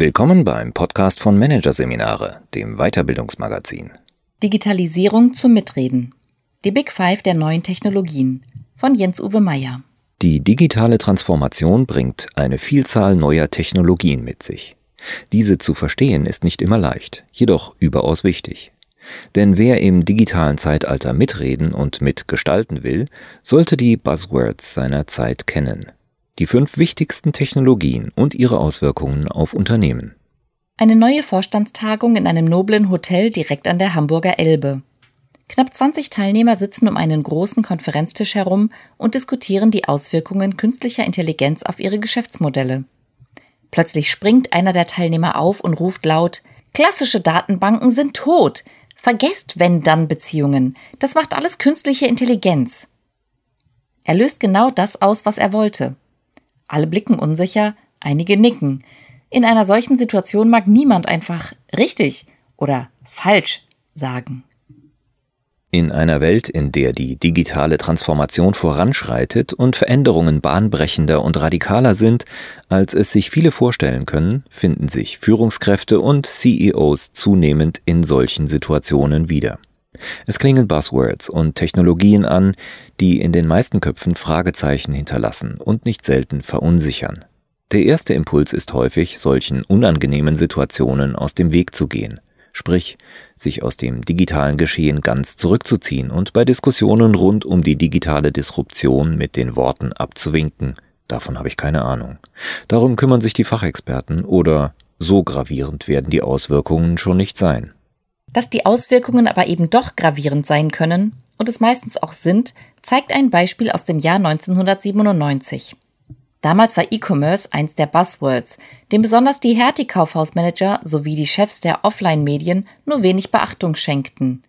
Willkommen beim Podcast von Managerseminare, dem Weiterbildungsmagazin. Digitalisierung zum Mitreden. Die Big Five der neuen Technologien von Jens-Uwe Meyer. Die digitale Transformation bringt eine Vielzahl neuer Technologien mit sich. Diese zu verstehen ist nicht immer leicht, jedoch überaus wichtig. Denn wer im digitalen Zeitalter mitreden und mitgestalten will, sollte die Buzzwords seiner Zeit kennen. Die fünf wichtigsten Technologien und ihre Auswirkungen auf Unternehmen. Eine neue Vorstandstagung in einem noblen Hotel direkt an der Hamburger Elbe. Knapp 20 Teilnehmer sitzen um einen großen Konferenztisch herum und diskutieren die Auswirkungen künstlicher Intelligenz auf ihre Geschäftsmodelle. Plötzlich springt einer der Teilnehmer auf und ruft laut Klassische Datenbanken sind tot. Vergesst Wenn-Dann-Beziehungen. Das macht alles künstliche Intelligenz. Er löst genau das aus, was er wollte. Alle blicken unsicher, einige nicken. In einer solchen Situation mag niemand einfach richtig oder falsch sagen. In einer Welt, in der die digitale Transformation voranschreitet und Veränderungen bahnbrechender und radikaler sind, als es sich viele vorstellen können, finden sich Führungskräfte und CEOs zunehmend in solchen Situationen wieder. Es klingen Buzzwords und Technologien an, die in den meisten Köpfen Fragezeichen hinterlassen und nicht selten verunsichern. Der erste Impuls ist häufig, solchen unangenehmen Situationen aus dem Weg zu gehen sprich sich aus dem digitalen Geschehen ganz zurückzuziehen und bei Diskussionen rund um die digitale Disruption mit den Worten abzuwinken, davon habe ich keine Ahnung. Darum kümmern sich die Fachexperten oder so gravierend werden die Auswirkungen schon nicht sein. Dass die Auswirkungen aber eben doch gravierend sein können und es meistens auch sind, zeigt ein Beispiel aus dem Jahr 1997. Damals war E-Commerce eins der Buzzwords, dem besonders die Hertie-Kaufhausmanager sowie die Chefs der Offline-Medien nur wenig Beachtung schenkten.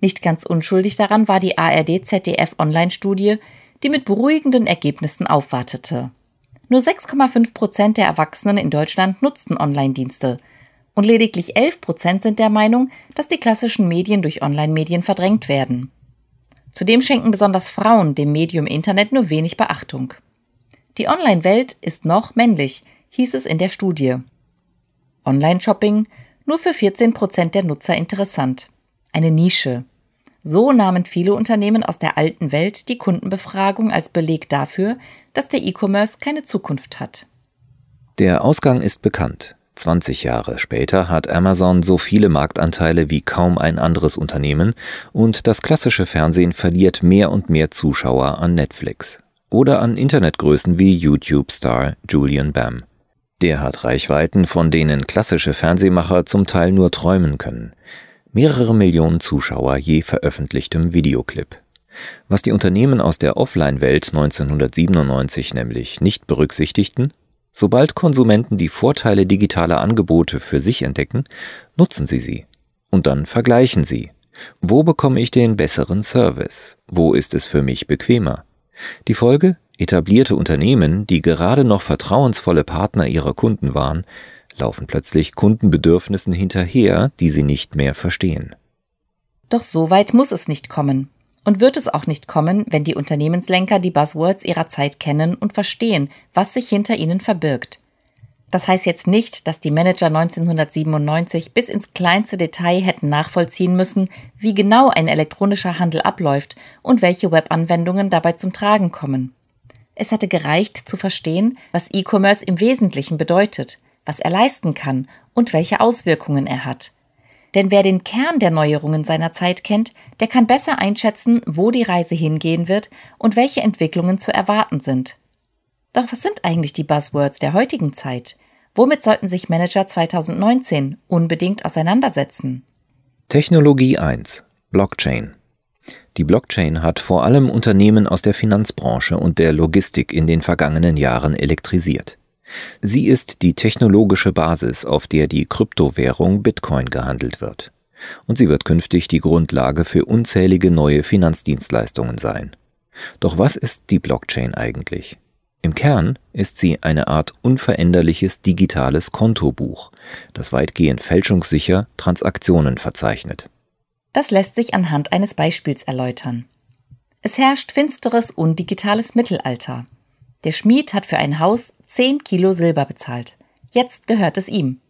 Nicht ganz unschuldig daran war die ARD-ZDF-Online-Studie, die mit beruhigenden Ergebnissen aufwartete. Nur 6,5 Prozent der Erwachsenen in Deutschland nutzten Online-Dienste und lediglich 11 Prozent sind der Meinung, dass die klassischen Medien durch Online-Medien verdrängt werden. Zudem schenken besonders Frauen dem Medium Internet nur wenig Beachtung. Die Online-Welt ist noch männlich, hieß es in der Studie. Online-Shopping nur für 14 Prozent der Nutzer interessant. Eine Nische. So nahmen viele Unternehmen aus der alten Welt die Kundenbefragung als Beleg dafür, dass der E-Commerce keine Zukunft hat. Der Ausgang ist bekannt. 20 Jahre später hat Amazon so viele Marktanteile wie kaum ein anderes Unternehmen und das klassische Fernsehen verliert mehr und mehr Zuschauer an Netflix oder an Internetgrößen wie YouTube-Star Julian Bam. Der hat Reichweiten, von denen klassische Fernsehmacher zum Teil nur träumen können. Mehrere Millionen Zuschauer je veröffentlichtem Videoclip. Was die Unternehmen aus der Offline-Welt 1997 nämlich nicht berücksichtigten, sobald Konsumenten die Vorteile digitaler Angebote für sich entdecken, nutzen sie sie. Und dann vergleichen sie. Wo bekomme ich den besseren Service? Wo ist es für mich bequemer? Die Folge? Etablierte Unternehmen, die gerade noch vertrauensvolle Partner ihrer Kunden waren, laufen plötzlich Kundenbedürfnissen hinterher, die sie nicht mehr verstehen. Doch so weit muss es nicht kommen. Und wird es auch nicht kommen, wenn die Unternehmenslenker die Buzzwords ihrer Zeit kennen und verstehen, was sich hinter ihnen verbirgt. Das heißt jetzt nicht, dass die Manager 1997 bis ins kleinste Detail hätten nachvollziehen müssen, wie genau ein elektronischer Handel abläuft und welche Webanwendungen dabei zum Tragen kommen. Es hätte gereicht zu verstehen, was E-Commerce im Wesentlichen bedeutet, was er leisten kann und welche Auswirkungen er hat. Denn wer den Kern der Neuerungen seiner Zeit kennt, der kann besser einschätzen, wo die Reise hingehen wird und welche Entwicklungen zu erwarten sind. Doch was sind eigentlich die Buzzwords der heutigen Zeit? Womit sollten sich Manager 2019 unbedingt auseinandersetzen? Technologie 1. Blockchain. Die Blockchain hat vor allem Unternehmen aus der Finanzbranche und der Logistik in den vergangenen Jahren elektrisiert. Sie ist die technologische Basis, auf der die Kryptowährung Bitcoin gehandelt wird. Und sie wird künftig die Grundlage für unzählige neue Finanzdienstleistungen sein. Doch was ist die Blockchain eigentlich? Im Kern ist sie eine Art unveränderliches digitales Kontobuch, das weitgehend fälschungssicher Transaktionen verzeichnet. Das lässt sich anhand eines Beispiels erläutern. Es herrscht finsteres undigitales Mittelalter. Der Schmied hat für ein Haus 10 Kilo Silber bezahlt. Jetzt gehört es ihm.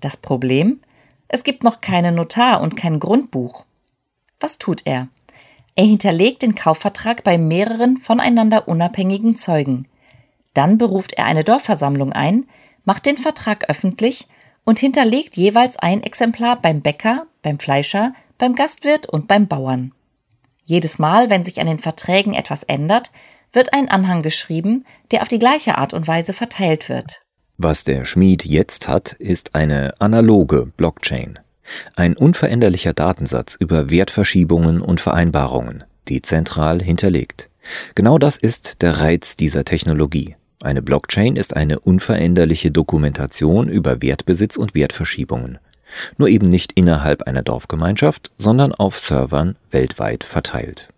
Das Problem? Es gibt noch keinen Notar und kein Grundbuch. Was tut er? Er hinterlegt den Kaufvertrag bei mehreren voneinander unabhängigen Zeugen. Dann beruft er eine Dorfversammlung ein, macht den Vertrag öffentlich und hinterlegt jeweils ein Exemplar beim Bäcker, beim Fleischer, beim Gastwirt und beim Bauern. Jedes Mal, wenn sich an den Verträgen etwas ändert, wird ein Anhang geschrieben, der auf die gleiche Art und Weise verteilt wird. Was der Schmied jetzt hat, ist eine analoge Blockchain. Ein unveränderlicher Datensatz über Wertverschiebungen und Vereinbarungen, die zentral hinterlegt. Genau das ist der Reiz dieser Technologie. Eine Blockchain ist eine unveränderliche Dokumentation über Wertbesitz und Wertverschiebungen. Nur eben nicht innerhalb einer Dorfgemeinschaft, sondern auf Servern weltweit verteilt.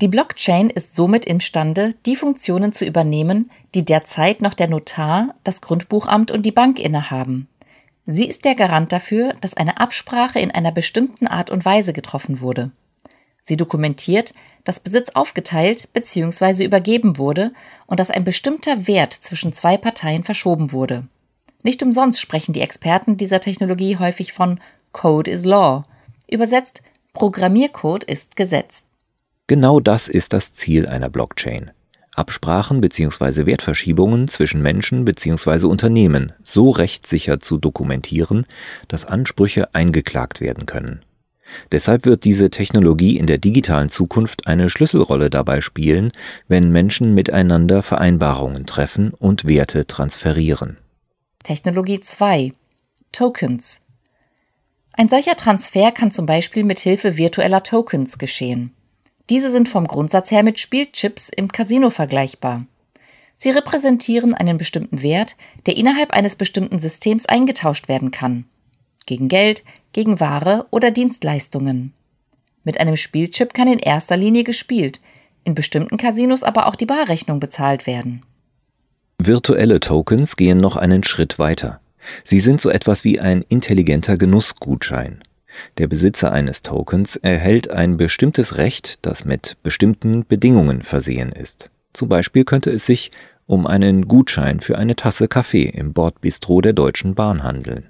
Die Blockchain ist somit imstande, die Funktionen zu übernehmen, die derzeit noch der Notar, das Grundbuchamt und die Bank innehaben. Sie ist der Garant dafür, dass eine Absprache in einer bestimmten Art und Weise getroffen wurde. Sie dokumentiert, dass Besitz aufgeteilt bzw. übergeben wurde und dass ein bestimmter Wert zwischen zwei Parteien verschoben wurde. Nicht umsonst sprechen die Experten dieser Technologie häufig von Code is Law. Übersetzt, Programmiercode ist Gesetz. Genau das ist das Ziel einer Blockchain. Absprachen bzw. Wertverschiebungen zwischen Menschen bzw. Unternehmen so rechtssicher zu dokumentieren, dass Ansprüche eingeklagt werden können. Deshalb wird diese Technologie in der digitalen Zukunft eine Schlüsselrolle dabei spielen, wenn Menschen miteinander Vereinbarungen treffen und Werte transferieren. Technologie 2 Tokens Ein solcher Transfer kann zum Beispiel mit Hilfe virtueller Tokens geschehen. Diese sind vom Grundsatz her mit Spielchips im Casino vergleichbar. Sie repräsentieren einen bestimmten Wert, der innerhalb eines bestimmten Systems eingetauscht werden kann. Gegen Geld, gegen Ware oder Dienstleistungen. Mit einem Spielchip kann in erster Linie gespielt, in bestimmten Casinos aber auch die Barrechnung bezahlt werden. Virtuelle Tokens gehen noch einen Schritt weiter. Sie sind so etwas wie ein intelligenter Genussgutschein. Der Besitzer eines Tokens erhält ein bestimmtes Recht, das mit bestimmten Bedingungen versehen ist. Zum Beispiel könnte es sich um einen Gutschein für eine Tasse Kaffee im Bordbistro der Deutschen Bahn handeln.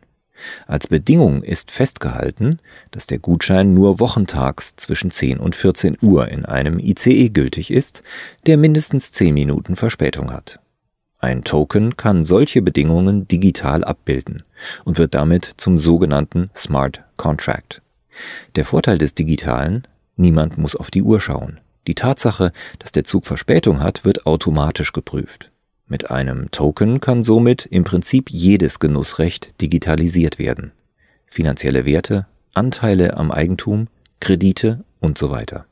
Als Bedingung ist festgehalten, dass der Gutschein nur wochentags zwischen 10 und 14 Uhr in einem ICE gültig ist, der mindestens 10 Minuten Verspätung hat. Ein Token kann solche Bedingungen digital abbilden und wird damit zum sogenannten Smart Contract. Der Vorteil des Digitalen, niemand muss auf die Uhr schauen. Die Tatsache, dass der Zug Verspätung hat, wird automatisch geprüft. Mit einem Token kann somit im Prinzip jedes Genussrecht digitalisiert werden. Finanzielle Werte, Anteile am Eigentum, Kredite und so weiter.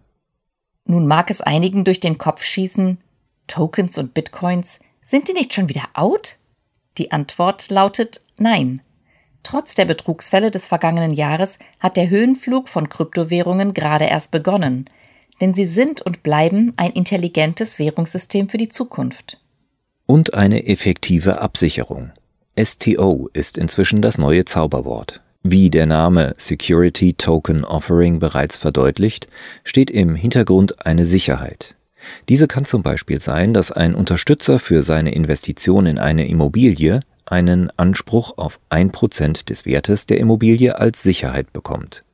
Nun mag es einigen durch den Kopf schießen, Tokens und Bitcoins, sind die nicht schon wieder out? Die Antwort lautet nein. Trotz der Betrugsfälle des vergangenen Jahres hat der Höhenflug von Kryptowährungen gerade erst begonnen, denn sie sind und bleiben ein intelligentes Währungssystem für die Zukunft. Und eine effektive Absicherung. STO ist inzwischen das neue Zauberwort. Wie der Name Security Token Offering bereits verdeutlicht, steht im Hintergrund eine Sicherheit. Diese kann zum Beispiel sein, dass ein Unterstützer für seine Investition in eine Immobilie einen Anspruch auf ein Prozent des Wertes der Immobilie als Sicherheit bekommt.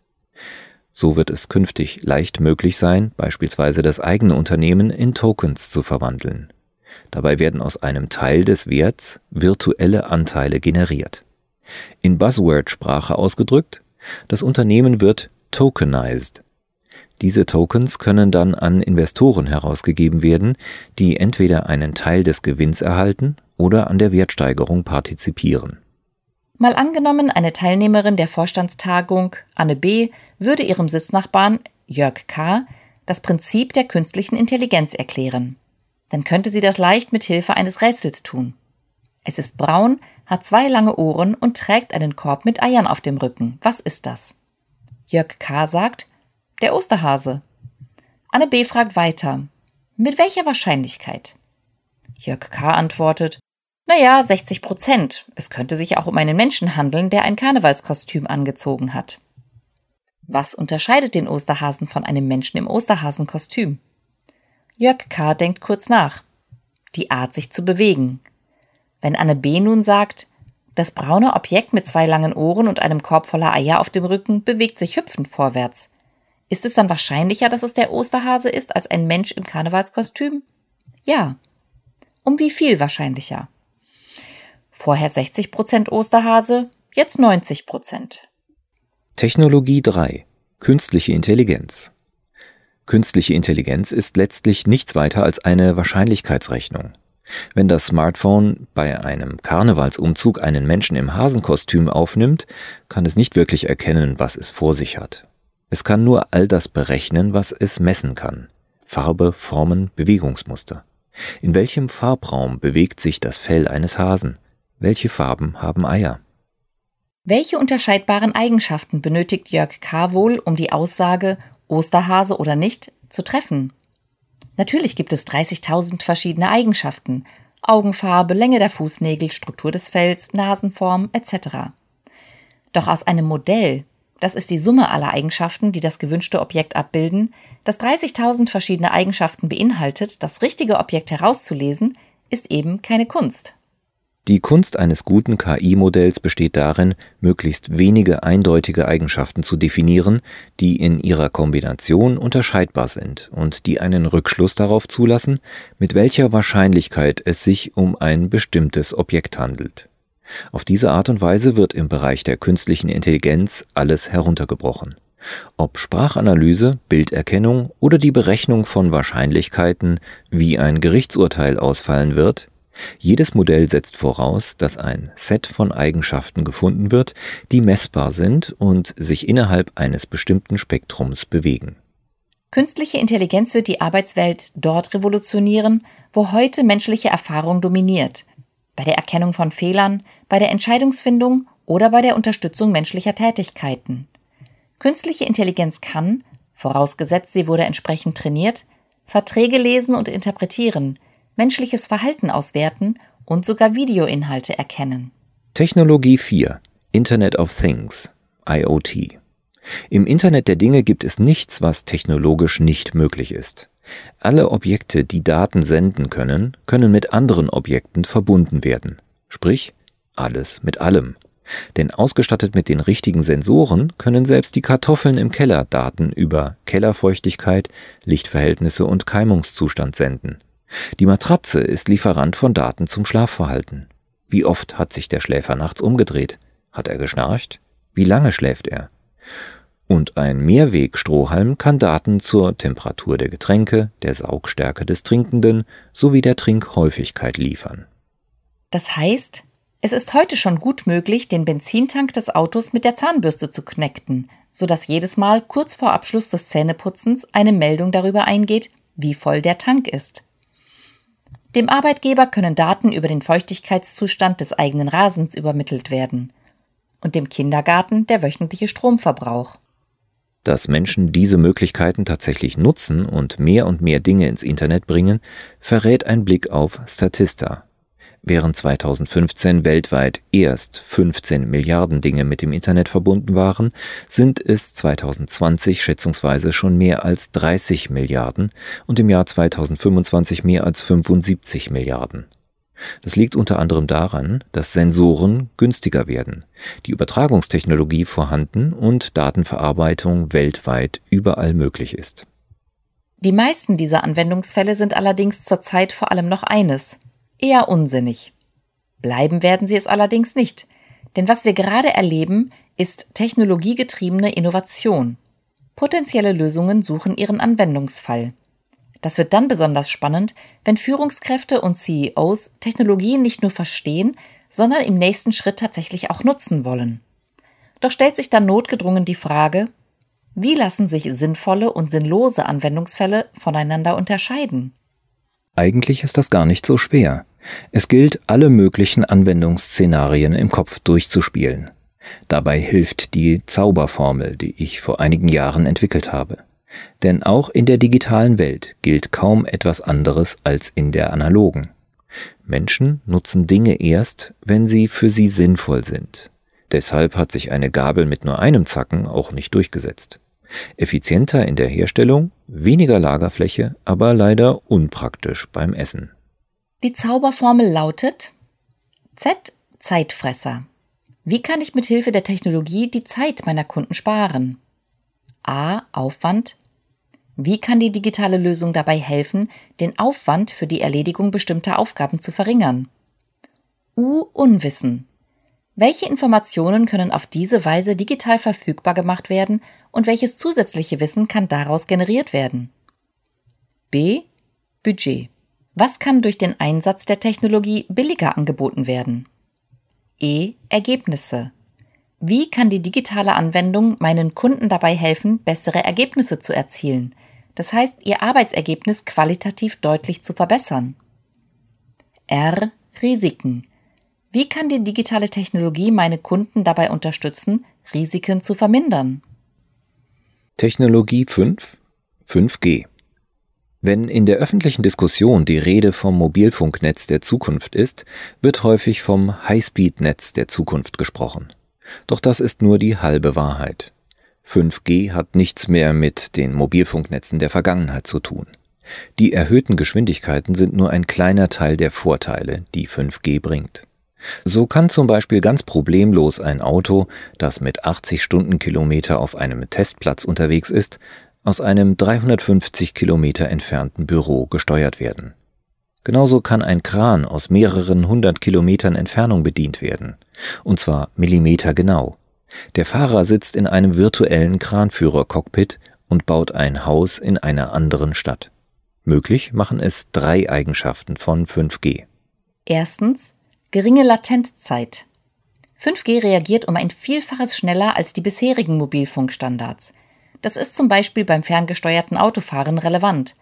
So wird es künftig leicht möglich sein, beispielsweise das eigene Unternehmen in Tokens zu verwandeln. Dabei werden aus einem Teil des Werts virtuelle Anteile generiert. In Buzzword-Sprache ausgedrückt, das Unternehmen wird tokenized, diese Tokens können dann an Investoren herausgegeben werden, die entweder einen Teil des Gewinns erhalten oder an der Wertsteigerung partizipieren. Mal angenommen, eine Teilnehmerin der Vorstandstagung, Anne B., würde ihrem Sitznachbarn, Jörg K., das Prinzip der künstlichen Intelligenz erklären. Dann könnte sie das leicht mit Hilfe eines Rätsels tun. Es ist braun, hat zwei lange Ohren und trägt einen Korb mit Eiern auf dem Rücken. Was ist das? Jörg K. sagt, der Osterhase. Anne B. fragt weiter. Mit welcher Wahrscheinlichkeit? Jörg K. antwortet, naja, 60 Prozent. Es könnte sich auch um einen Menschen handeln, der ein Karnevalskostüm angezogen hat. Was unterscheidet den Osterhasen von einem Menschen im Osterhasenkostüm? Jörg K. denkt kurz nach. Die Art, sich zu bewegen. Wenn Anne B. nun sagt, Das braune Objekt mit zwei langen Ohren und einem Korb voller Eier auf dem Rücken bewegt sich hüpfend vorwärts. Ist es dann wahrscheinlicher, dass es der Osterhase ist, als ein Mensch im Karnevalskostüm? Ja. Um wie viel wahrscheinlicher? Vorher 60 Prozent Osterhase, jetzt 90 Prozent. Technologie 3. Künstliche Intelligenz. Künstliche Intelligenz ist letztlich nichts weiter als eine Wahrscheinlichkeitsrechnung. Wenn das Smartphone bei einem Karnevalsumzug einen Menschen im Hasenkostüm aufnimmt, kann es nicht wirklich erkennen, was es vor sich hat. Es kann nur all das berechnen, was es messen kann. Farbe, Formen, Bewegungsmuster. In welchem Farbraum bewegt sich das Fell eines Hasen? Welche Farben haben Eier? Welche unterscheidbaren Eigenschaften benötigt Jörg K. wohl, um die Aussage Osterhase oder nicht zu treffen? Natürlich gibt es 30.000 verschiedene Eigenschaften. Augenfarbe, Länge der Fußnägel, Struktur des Fells, Nasenform etc. Doch aus einem Modell, das ist die Summe aller Eigenschaften, die das gewünschte Objekt abbilden, das 30.000 verschiedene Eigenschaften beinhaltet, das richtige Objekt herauszulesen, ist eben keine Kunst. Die Kunst eines guten KI-Modells besteht darin, möglichst wenige eindeutige Eigenschaften zu definieren, die in ihrer Kombination unterscheidbar sind und die einen Rückschluss darauf zulassen, mit welcher Wahrscheinlichkeit es sich um ein bestimmtes Objekt handelt. Auf diese Art und Weise wird im Bereich der künstlichen Intelligenz alles heruntergebrochen. Ob Sprachanalyse, Bilderkennung oder die Berechnung von Wahrscheinlichkeiten, wie ein Gerichtsurteil ausfallen wird, jedes Modell setzt voraus, dass ein Set von Eigenschaften gefunden wird, die messbar sind und sich innerhalb eines bestimmten Spektrums bewegen. Künstliche Intelligenz wird die Arbeitswelt dort revolutionieren, wo heute menschliche Erfahrung dominiert, bei der Erkennung von Fehlern, bei der Entscheidungsfindung oder bei der Unterstützung menschlicher Tätigkeiten. Künstliche Intelligenz kann, vorausgesetzt sie wurde entsprechend trainiert, Verträge lesen und interpretieren, menschliches Verhalten auswerten und sogar Videoinhalte erkennen. Technologie 4 Internet of Things IoT Im Internet der Dinge gibt es nichts, was technologisch nicht möglich ist. Alle Objekte, die Daten senden können, können mit anderen Objekten verbunden werden. Sprich, alles mit allem. Denn ausgestattet mit den richtigen Sensoren können selbst die Kartoffeln im Keller Daten über Kellerfeuchtigkeit, Lichtverhältnisse und Keimungszustand senden. Die Matratze ist Lieferant von Daten zum Schlafverhalten. Wie oft hat sich der Schläfer nachts umgedreht? Hat er geschnarcht? Wie lange schläft er? Und ein Mehrwegstrohhalm kann Daten zur Temperatur der Getränke, der Saugstärke des Trinkenden sowie der Trinkhäufigkeit liefern. Das heißt, es ist heute schon gut möglich, den Benzintank des Autos mit der Zahnbürste zu kneckten, sodass jedes Mal kurz vor Abschluss des Zähneputzens eine Meldung darüber eingeht, wie voll der Tank ist. Dem Arbeitgeber können Daten über den Feuchtigkeitszustand des eigenen Rasens übermittelt werden und dem Kindergarten der wöchentliche Stromverbrauch. Dass Menschen diese Möglichkeiten tatsächlich nutzen und mehr und mehr Dinge ins Internet bringen, verrät ein Blick auf Statista, Während 2015 weltweit erst 15 Milliarden Dinge mit dem Internet verbunden waren, sind es 2020 schätzungsweise schon mehr als 30 Milliarden und im Jahr 2025 mehr als 75 Milliarden. Das liegt unter anderem daran, dass Sensoren günstiger werden, die Übertragungstechnologie vorhanden und Datenverarbeitung weltweit überall möglich ist. Die meisten dieser Anwendungsfälle sind allerdings zurzeit vor allem noch eines, eher unsinnig. Bleiben werden sie es allerdings nicht, denn was wir gerade erleben, ist technologiegetriebene Innovation. Potenzielle Lösungen suchen ihren Anwendungsfall. Das wird dann besonders spannend, wenn Führungskräfte und CEOs Technologien nicht nur verstehen, sondern im nächsten Schritt tatsächlich auch nutzen wollen. Doch stellt sich dann notgedrungen die Frage, wie lassen sich sinnvolle und sinnlose Anwendungsfälle voneinander unterscheiden? Eigentlich ist das gar nicht so schwer. Es gilt, alle möglichen Anwendungsszenarien im Kopf durchzuspielen. Dabei hilft die Zauberformel, die ich vor einigen Jahren entwickelt habe. Denn auch in der digitalen Welt gilt kaum etwas anderes als in der analogen. Menschen nutzen Dinge erst, wenn sie für sie sinnvoll sind. Deshalb hat sich eine Gabel mit nur einem Zacken auch nicht durchgesetzt. Effizienter in der Herstellung, weniger Lagerfläche, aber leider unpraktisch beim Essen. Die Zauberformel lautet Z, Zeitfresser. Wie kann ich mit Hilfe der Technologie die Zeit meiner Kunden sparen? A. Aufwand. Wie kann die digitale Lösung dabei helfen, den Aufwand für die Erledigung bestimmter Aufgaben zu verringern? U. Unwissen. Welche Informationen können auf diese Weise digital verfügbar gemacht werden und welches zusätzliche Wissen kann daraus generiert werden? B. Budget. Was kann durch den Einsatz der Technologie billiger angeboten werden? E. Ergebnisse. Wie kann die digitale Anwendung meinen Kunden dabei helfen, bessere Ergebnisse zu erzielen, das heißt ihr Arbeitsergebnis qualitativ deutlich zu verbessern? R. Risiken. Wie kann die digitale Technologie meine Kunden dabei unterstützen, Risiken zu vermindern? Technologie 5 5G wenn in der öffentlichen Diskussion die Rede vom Mobilfunknetz der Zukunft ist, wird häufig vom Highspeed-Netz der Zukunft gesprochen. Doch das ist nur die halbe Wahrheit. 5G hat nichts mehr mit den Mobilfunknetzen der Vergangenheit zu tun. Die erhöhten Geschwindigkeiten sind nur ein kleiner Teil der Vorteile, die 5G bringt. So kann zum Beispiel ganz problemlos ein Auto, das mit 80 Stundenkilometer auf einem Testplatz unterwegs ist, aus einem 350 Kilometer entfernten Büro gesteuert werden. Genauso kann ein Kran aus mehreren hundert Kilometern Entfernung bedient werden, und zwar millimetergenau. Der Fahrer sitzt in einem virtuellen Kranführer-Cockpit und baut ein Haus in einer anderen Stadt. Möglich machen es drei Eigenschaften von 5G. Erstens geringe Latenzzeit. 5G reagiert um ein Vielfaches schneller als die bisherigen Mobilfunkstandards. Das ist zum Beispiel beim ferngesteuerten Autofahren relevant.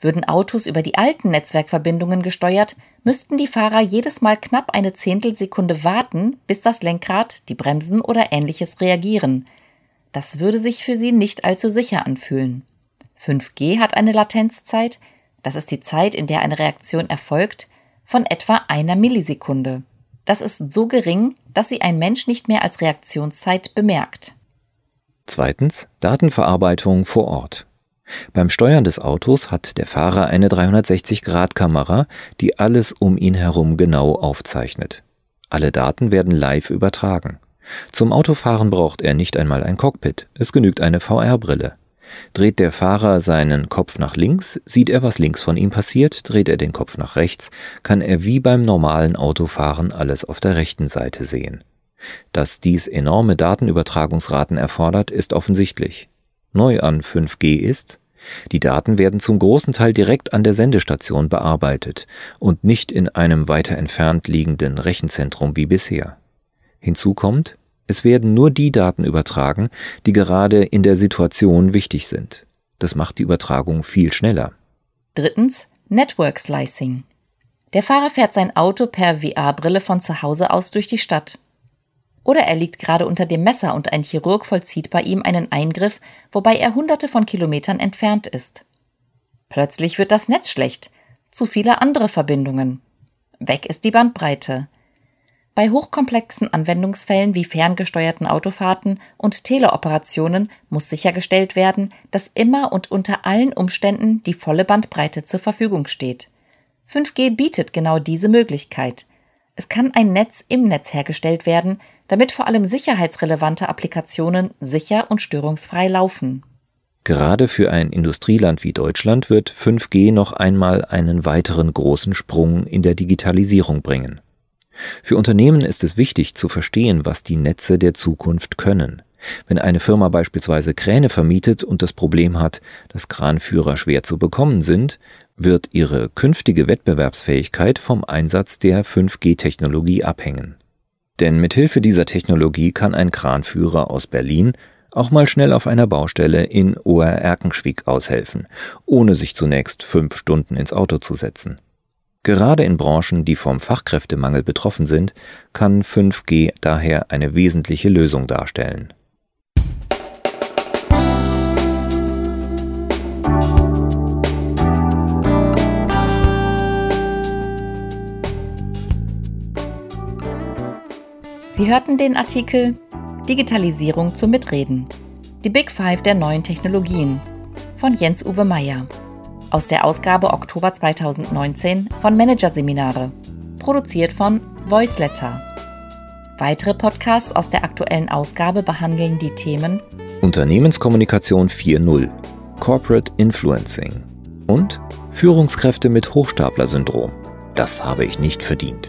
Würden Autos über die alten Netzwerkverbindungen gesteuert, müssten die Fahrer jedes Mal knapp eine Zehntelsekunde warten, bis das Lenkrad, die Bremsen oder ähnliches reagieren. Das würde sich für sie nicht allzu sicher anfühlen. 5G hat eine Latenzzeit, das ist die Zeit, in der eine Reaktion erfolgt, von etwa einer Millisekunde. Das ist so gering, dass sie ein Mensch nicht mehr als Reaktionszeit bemerkt. Zweitens Datenverarbeitung vor Ort. Beim Steuern des Autos hat der Fahrer eine 360-Grad-Kamera, die alles um ihn herum genau aufzeichnet. Alle Daten werden live übertragen. Zum Autofahren braucht er nicht einmal ein Cockpit, es genügt eine VR-Brille. Dreht der Fahrer seinen Kopf nach links, sieht er, was links von ihm passiert, dreht er den Kopf nach rechts, kann er wie beim normalen Autofahren alles auf der rechten Seite sehen. Dass dies enorme Datenübertragungsraten erfordert, ist offensichtlich. Neu an 5G ist, die Daten werden zum großen Teil direkt an der Sendestation bearbeitet und nicht in einem weiter entfernt liegenden Rechenzentrum wie bisher. Hinzu kommt, es werden nur die Daten übertragen, die gerade in der Situation wichtig sind. Das macht die Übertragung viel schneller. Drittens Network Slicing. Der Fahrer fährt sein Auto per VR-Brille von zu Hause aus durch die Stadt. Oder er liegt gerade unter dem Messer und ein Chirurg vollzieht bei ihm einen Eingriff, wobei er hunderte von Kilometern entfernt ist. Plötzlich wird das Netz schlecht, zu viele andere Verbindungen. Weg ist die Bandbreite. Bei hochkomplexen Anwendungsfällen wie ferngesteuerten Autofahrten und Teleoperationen muss sichergestellt werden, dass immer und unter allen Umständen die volle Bandbreite zur Verfügung steht. 5G bietet genau diese Möglichkeit. Es kann ein Netz im Netz hergestellt werden, damit vor allem sicherheitsrelevante Applikationen sicher und störungsfrei laufen. Gerade für ein Industrieland wie Deutschland wird 5G noch einmal einen weiteren großen Sprung in der Digitalisierung bringen. Für Unternehmen ist es wichtig zu verstehen, was die Netze der Zukunft können. Wenn eine Firma beispielsweise Kräne vermietet und das Problem hat, dass Kranführer schwer zu bekommen sind, wird ihre künftige Wettbewerbsfähigkeit vom Einsatz der 5G-Technologie abhängen. Denn mit Hilfe dieser Technologie kann ein Kranführer aus Berlin auch mal schnell auf einer Baustelle in Oer-Erkenschwick aushelfen, ohne sich zunächst fünf Stunden ins Auto zu setzen. Gerade in Branchen, die vom Fachkräftemangel betroffen sind, kann 5G daher eine wesentliche Lösung darstellen. Sie hörten den Artikel Digitalisierung zum Mitreden. Die Big Five der neuen Technologien von Jens-Uwe Meyer. Aus der Ausgabe Oktober 2019 von Managerseminare. Produziert von Voiceletter. Weitere Podcasts aus der aktuellen Ausgabe behandeln die Themen Unternehmenskommunikation 4.0, Corporate Influencing und Führungskräfte mit Hochstapler-Syndrom. Das habe ich nicht verdient.